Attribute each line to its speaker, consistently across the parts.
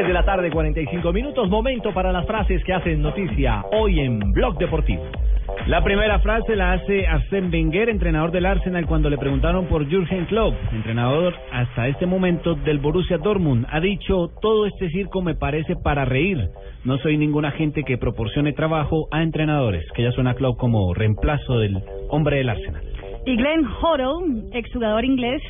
Speaker 1: 3 de la tarde, 45 minutos. Momento para las frases que hacen noticia hoy en Blog Deportivo.
Speaker 2: La primera frase la hace Arsène Wenger, entrenador del Arsenal, cuando le preguntaron por Jürgen Klopp, entrenador hasta este momento del Borussia Dortmund. Ha dicho, todo este circo me parece para reír. No soy ningún agente que proporcione trabajo a entrenadores, que ya suena Klopp como reemplazo del hombre del Arsenal.
Speaker 3: Y Glenn Hoddle, exjugador inglés,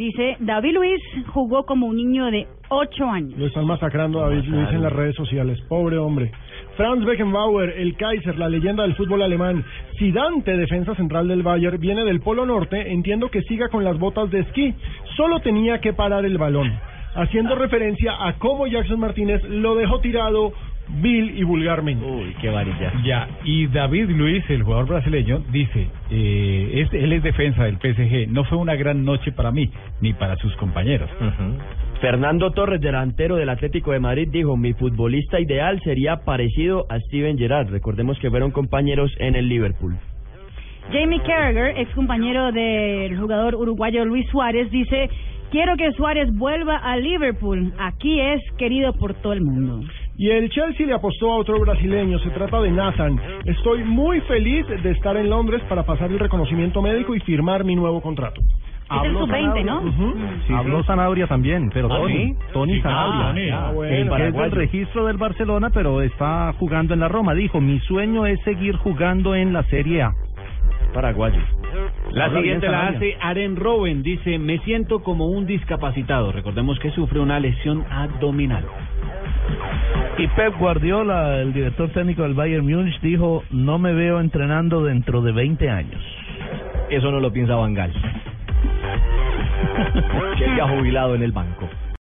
Speaker 3: dice, David Luis jugó como un niño de 8 años.
Speaker 4: Lo están masacrando David Luis en las redes sociales. Pobre hombre. Franz Beckenbauer, el Kaiser, la leyenda del fútbol alemán. Si Dante, defensa central del Bayern, viene del Polo Norte, entiendo que siga con las botas de esquí. Solo tenía que parar el balón. Haciendo referencia a cómo Jackson Martínez lo dejó tirado vil y vulgarmente.
Speaker 1: Uy, qué varilla.
Speaker 5: Ya, y David Luis, el jugador brasileño, dice, eh, es, él es defensa del PSG, no fue una gran noche para mí, ni para sus compañeros.
Speaker 1: Fernando Torres, delantero del Atlético de Madrid, dijo, mi futbolista ideal sería parecido a Steven Gerrard. Recordemos que fueron compañeros en el Liverpool.
Speaker 3: Jamie Carragher, ex compañero del jugador uruguayo Luis Suárez, dice, quiero que Suárez vuelva a Liverpool. Aquí es querido por todo el mundo.
Speaker 4: Y el Chelsea le apostó a otro brasileño, se trata de Nathan. Estoy muy feliz de estar en Londres para pasar el reconocimiento médico y firmar mi nuevo contrato.
Speaker 3: Es el sub-20, ¿no?
Speaker 4: Ujú.
Speaker 6: Sí, Habló Zanabria también, pero
Speaker 1: ¿Ah,
Speaker 6: Tony,
Speaker 1: sí?
Speaker 6: Tony
Speaker 5: Sí.
Speaker 4: Ah, bueno.
Speaker 6: el que es del registro del Barcelona, pero está jugando en la Roma. Dijo, mi sueño es seguir jugando en la Serie A.
Speaker 1: Paraguayo.
Speaker 2: La
Speaker 6: Habla
Speaker 2: siguiente la
Speaker 6: Sanabria.
Speaker 2: hace Aren Robben, dice, me siento como un discapacitado. Recordemos que sufre una lesión abdominal.
Speaker 6: Y Pep Guardiola, el director técnico del Bayern Múnich, dijo, no me veo entrenando dentro de 20 años.
Speaker 1: Eso no lo piensa Bangal. que ya jubilado en el banco.